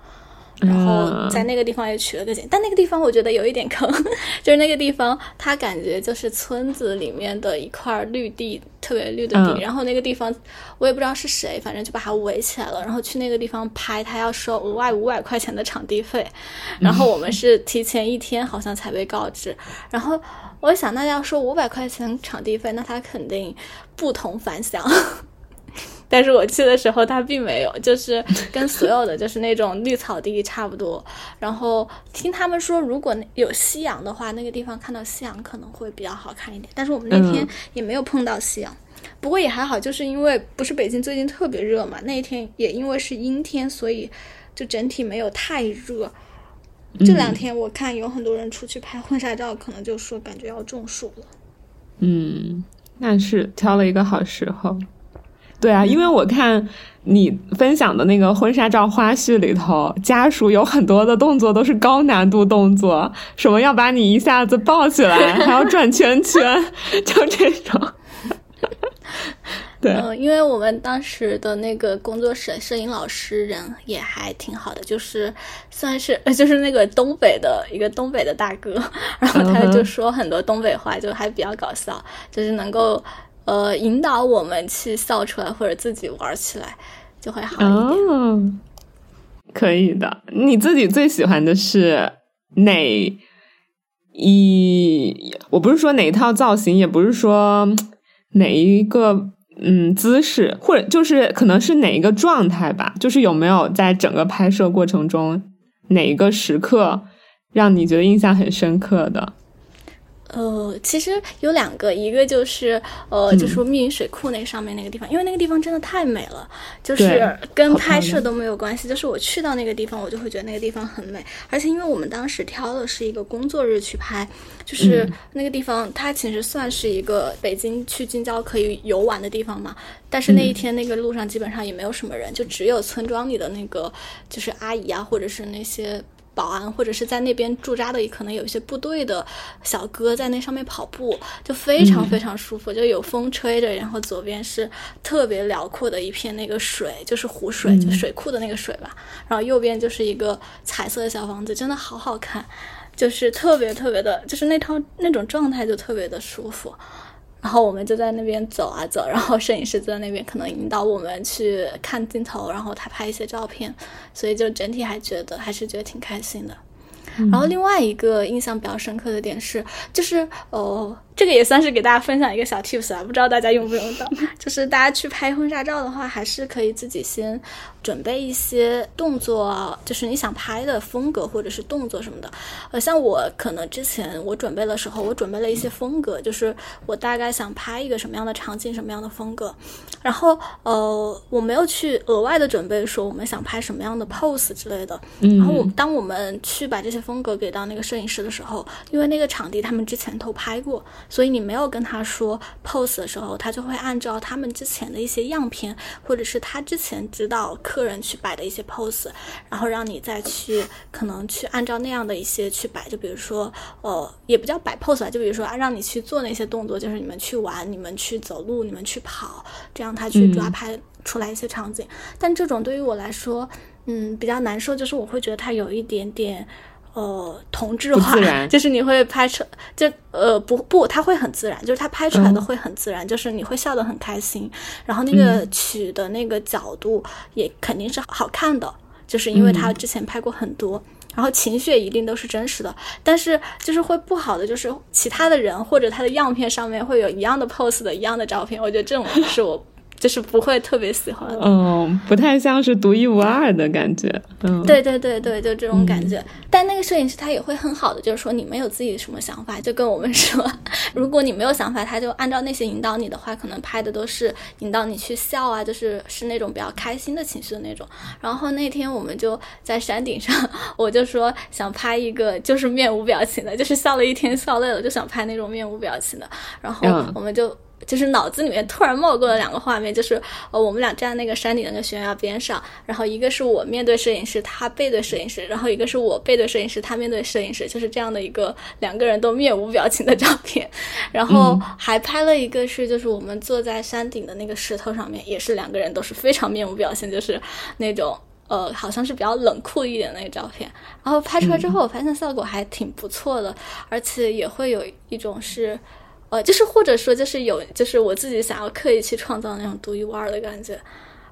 然后在那个地方也取了个景，但那个地方我觉得有一点坑，就是那个地方它感觉就是村子里面的一块绿地，特别绿的地，然后那个地方我也不知道是谁，反正就把它围起来了，然后去那个地方拍，他要收额外五百块钱的场地费，然后我们 是提前一天好像才被告知，然后。我想，那要说五百块钱场地费，那他肯定不同凡响。但是我去的时候，它并没有，就是 跟所有的就是那种绿草地差不多。然后听他们说，如果有夕阳的话，那个地方看到夕阳可能会比较好看一点。但是我们那天也没有碰到夕阳，不过也还好，就是因为不是北京最近特别热嘛，那一天也因为是阴天，所以就整体没有太热。这两天我看有很多人出去拍婚纱照，可能就说感觉要中暑了。嗯，那是挑了一个好时候。对啊，因为我看你分享的那个婚纱照花絮里头，家属有很多的动作都是高难度动作，什么要把你一下子抱起来，还要转圈圈，就这种。嗯，因为我们当时的那个工作室摄影老师人也还挺好的，就是算是 就是那个东北的一个东北的大哥，然后他就说很多东北话，就还比较搞笑，就是能够呃引导我们去笑出来或者自己玩起来就会好一点。可以的，你自己最喜欢的是哪一？我不是说哪一套造型，也不是说哪一个。嗯，姿势或者就是可能是哪一个状态吧，就是有没有在整个拍摄过程中哪一个时刻让你觉得印象很深刻的？呃，其实有两个，一个就是呃，就是密云水库那上面那个地方，因为那个地方真的太美了，就是跟拍摄都没有关系，就是我去到那个地方，我就会觉得那个地方很美，而且因为我们当时挑的是一个工作日去拍，就是那个地方它其实算是一个北京去近郊可以游玩的地方嘛，但是那一天那个路上基本上也没有什么人，就只有村庄里的那个就是阿姨啊，或者是那些。保安或者是在那边驻扎的，可能有一些部队的小哥在那上面跑步，就非常非常舒服，就有风吹着，然后左边是特别辽阔的一片那个水，就是湖水，就水库的那个水吧，然后右边就是一个彩色的小房子，真的好好看，就是特别特别的，就是那套那种状态就特别的舒服。然后我们就在那边走啊走，然后摄影师就在那边可能引导我们去看镜头，然后他拍一些照片，所以就整体还觉得还是觉得挺开心的。然后另外一个印象比较深刻的点是，就是哦。这个也算是给大家分享一个小 tips 啊，不知道大家用不用到。就是大家去拍婚纱照的话，还是可以自己先准备一些动作，就是你想拍的风格或者是动作什么的。呃，像我可能之前我准备的时候，我准备了一些风格，就是我大概想拍一个什么样的场景，什么样的风格。然后呃，我没有去额外的准备说我们想拍什么样的 pose 之类的。然后我当我们去把这些风格给到那个摄影师的时候，因为那个场地他们之前都拍过。所以你没有跟他说 pose 的时候，他就会按照他们之前的一些样片，或者是他之前指导客人去摆的一些 pose，然后让你再去可能去按照那样的一些去摆。就比如说，呃，也不叫摆 pose 吧，就比如说啊，让你去做那些动作，就是你们去玩，你们去走路，你们去跑，这样他去抓拍出来一些场景。但这种对于我来说，嗯，比较难受，就是我会觉得他有一点点。呃，同质化，就是你会拍出，就呃不不，它会很自然，就是它拍出来的会很自然，就是你会笑得很开心，然后那个取的那个角度也肯定是好看的，就是因为他之前拍过很多，然后情绪一定都是真实的，但是就是会不好的就是其他的人或者他的样片上面会有一样的 pose 的一样的照片，我觉得这种是我就是不会特别喜欢。嗯，不太像是独一无二的感觉。嗯，对对对对，就这种感觉。但那个摄影师他也会很好的，就是说你们有自己什么想法，就跟我们说，如果你没有想法，他就按照那些引导你的话，可能拍的都是引导你去笑啊，就是是那种比较开心的情绪的那种。然后那天我们就在山顶上，我就说想拍一个就是面无表情的，就是笑了一天笑累了就想拍那种面无表情的。然后嗯我们就。就是脑子里面突然冒过了两个画面，就是呃我们俩站在那个山顶那个悬崖边上，然后一个是我面对摄影师，他背对摄影师，然后一个是我背对摄影师，他面对摄影师，就是这样的一个两个人都面无表情的照片。然后还拍了一个是就是我们坐在山顶的那个石头上面，也是两个人都是非常面无表情，就是那种。呃，好像是比较冷酷一点的那个照片，然后拍出来之后，我发现效果还挺不错的，而且也会有一种是，呃，就是或者说就是有，就是我自己想要刻意去创造那种独一无二的感觉。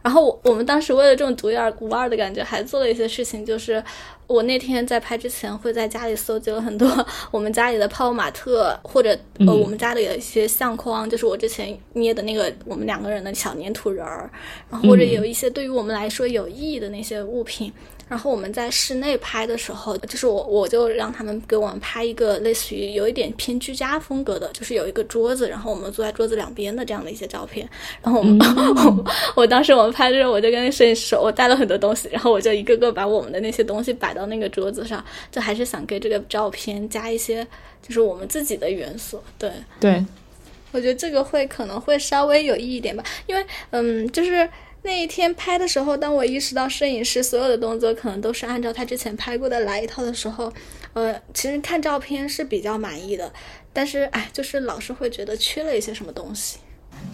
然后我我们当时为了这种独一无二的感觉，还做了一些事情，就是我那天在拍之前会在家里搜集了很多我们家里的泡泡玛特，或者呃我们家里的一些相框，就是我之前捏的那个我们两个人的小粘土人儿，然后或者有一些对于我们来说有意义的那些物品。然后我们在室内拍的时候，就是我我就让他们给我们拍一个类似于有一点偏居家风格的，就是有一个桌子，然后我们坐在桌子两边的这样的一些照片。然后我们、我我当时我们拍的时候，我就跟摄影师说，我带了很多东西，然后我就一个个把我们的那些东西摆到那个桌子上，就还是想给这个照片加一些就是我们自己的元素，对。对，我觉得这个会可能会稍微有意义一点吧，因为嗯，就是那一天拍的时候，当我意识到摄影师所有的动作可能都是按照他之前拍过的来一套的时候，呃，其实看照片是比较满意的，但是哎，就是老是会觉得缺了一些什么东西。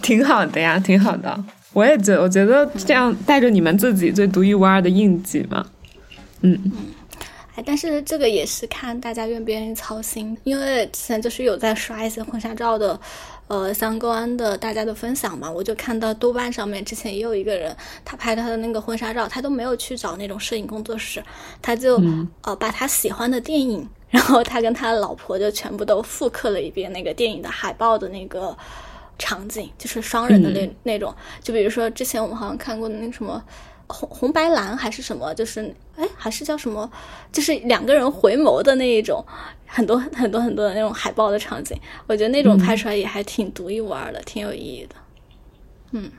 挺好的呀，挺好的。我也觉，我觉得这样带着你们自己最独一无二的印记嘛。嗯，哎，但是这个也是看大家愿不愿意操心，因为之前就是有在刷一些婚纱照的，呃，相关的大家的分享嘛，我就看到豆瓣上面之前也有一个人，他拍他的那个婚纱照，他都没有去找那种摄影工作室，他就、呃把他喜欢的电影，然后他跟他老婆就全部都复刻了一遍那个电影的海报的那个场景，就是双人的那、那种，就比如说之前我们好像看过的那什么。红红白蓝还是什么，就是哎，还是叫什么，就是两个人回眸的那一种，很多很多很多的那种海报的场景，我觉得那种拍出来也还挺独一无二的，挺有意义的。嗯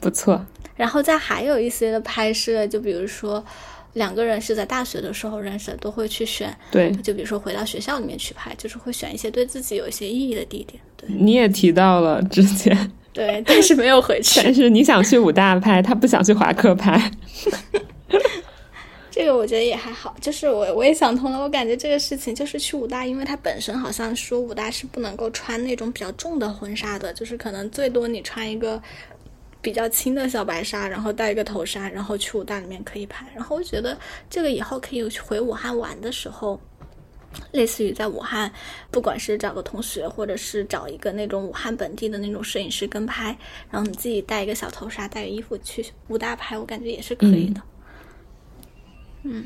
不错。然后再还有一些的拍摄，就比如说两个人是在大学的时候认识的，都会去选，对，就比如说回到学校里面去拍，就是会选一些对自己有一些意义的地点。对你也提到了之前，对，但是没有回去。但是你想去武大拍，他不想去华科拍。这个我觉得也还好，就是我我也想通了，我感觉这个事情就是去武大，因为它本身好像说武大是不能够穿那种比较重的婚纱的，就是可能最多你穿一个比较轻的小白纱，然后戴一个头纱，然后去武大里面可以拍。然后我觉得这个以后可以回武汉玩的时候，类似于在武汉，不管是找个同学，或者是找一个那种武汉本地的那种摄影师跟拍，然后你自己带一个小头纱，带个衣服去武大拍，我感觉也是可以的。嗯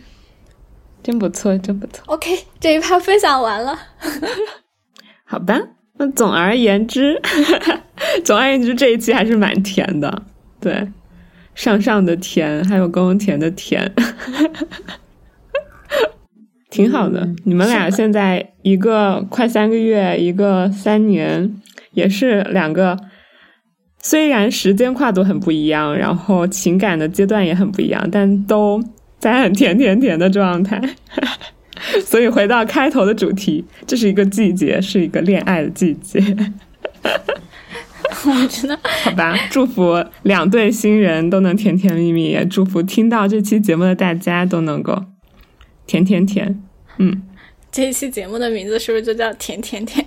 真不错，真不错。OK，这一趴分享完了。好吧，那总而言之，总而言之，这一期还是蛮甜的。对，上上的甜，还有公公甜的甜，挺好的。嗯你们俩现在一个快三个月，一个三年，也是两个。虽然时间跨度很不一样，然后情感的阶段也很不一样，但都在很甜甜甜的状态。所以回到开头的主题，这是一个季节，是一个恋爱的季节，我真的好吧？祝福两对新人都能甜甜蜜蜜，也祝福听到这期节目的大家都能够甜甜甜。嗯，这一期节目的名字是不是就叫“甜甜甜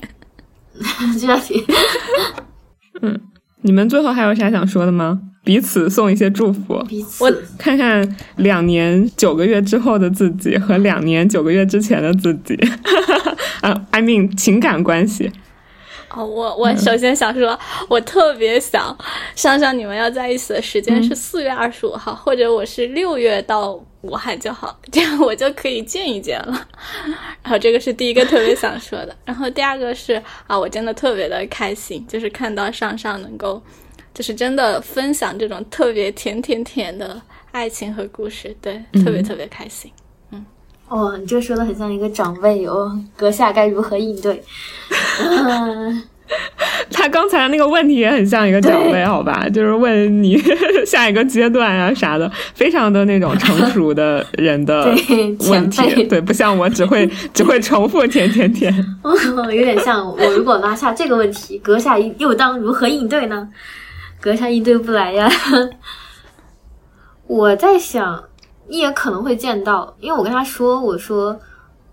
这样挺你们最后还有啥想说的吗？彼此送一些祝福，彼此我看看两年九个月之后的自己和两年九个月之前的自己，啊，I mean 情感关系。？”哦，我我首先想说，我特别想上上你们要在一起的时间是四月二十五号，或者我是六月到武汉就好，这样我就可以见一见了。然后这个是第一个特别想说的，然后第二个是啊，我真的特别的开心，就是看到上上能够。就是真的分享这种特别甜甜甜的爱情和故事，对，嗯特别特别开心。嗯哦，你这说的很像一个长辈哦，阁下该如何应对？嗯，他刚才那个问题也很像一个长辈，好吧？就是问你 下一个阶段啊啥的，非常的那种成熟的人的问前题，对，不像我只会只会重复甜甜甜。哦，有点像我如果拿下这个问题，阁下又当如何应对呢？阁下应对不来呀。我在想，你也可能会见到，因为我跟他说，我说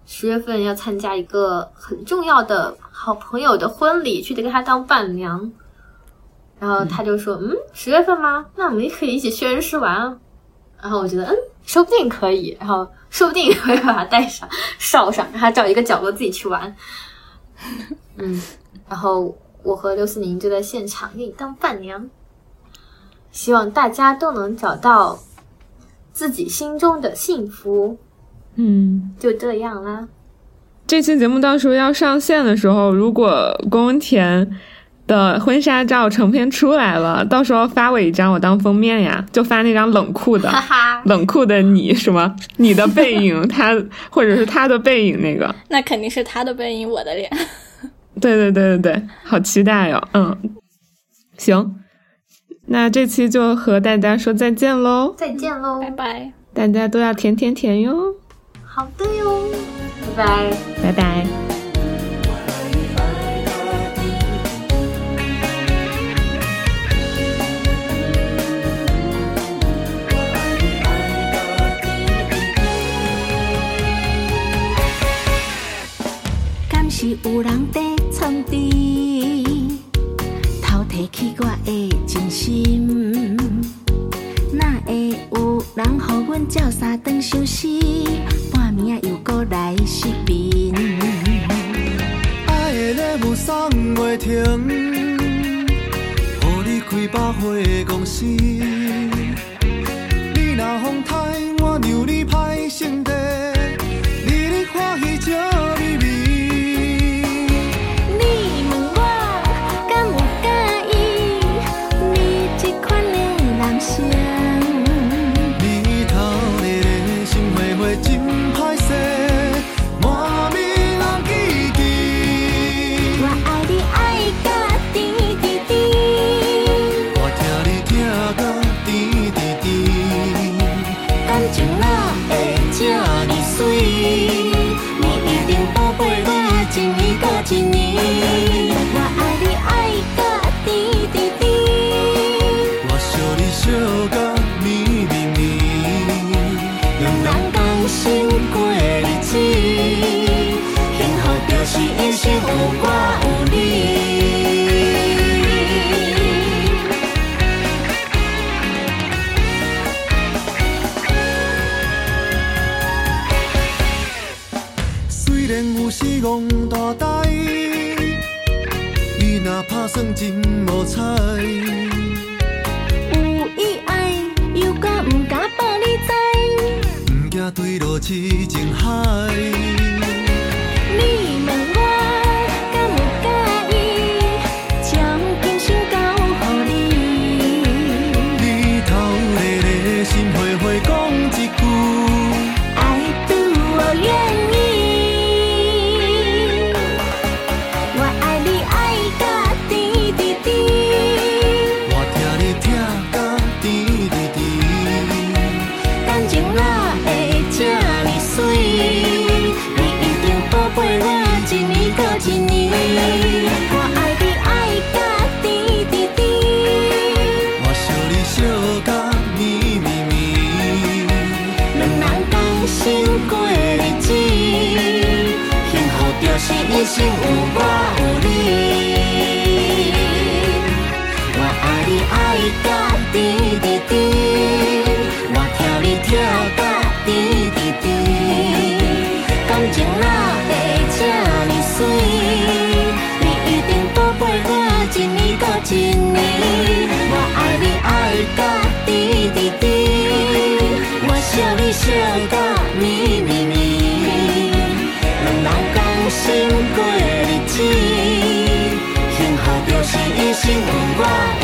十月份要参加一个很重要的好朋友的婚礼，去得给他当伴娘。然后他就说：“嗯，十月份吗？那我们也可以一起去恩施玩啊。”然后我觉得，嗯，说不定可以，然后说不定会把他带上捎上，让他找一个角落自己去玩。嗯，然后我和刘思宁就在现场给你当伴娘，希望大家都能找到自己心中的幸福。嗯，就这样啦。这期节目到时候要上线的时候，如果宫文田的婚纱照成片出来了，到时候发我一张，我当封面呀，就发那张冷酷的。哈哈，冷酷的你什么？你的背影，他或者是他的背影那个，那肯定是他的背影，我的脸。对对对对对，好期待哟、嗯，行，那这期就和大家说再见喽，再见喽！拜拜。大家都要甜甜甜哟，好的哟，拜拜。拜拜对落痴情海。的心无我无离。我爱你爱到滴滴滴，我跳你跳到滴滴滴，感情若会这呢水，你一定宝贝我一年到一年。我爱你爱到滴滴滴，我想你想到。Chính.